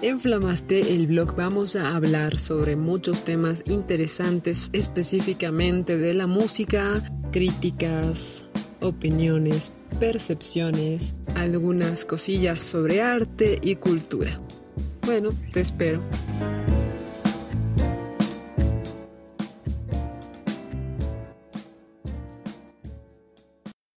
En Flamaste, el blog, vamos a hablar sobre muchos temas interesantes, específicamente de la música, críticas, opiniones, percepciones, algunas cosillas sobre arte y cultura. Bueno, te espero.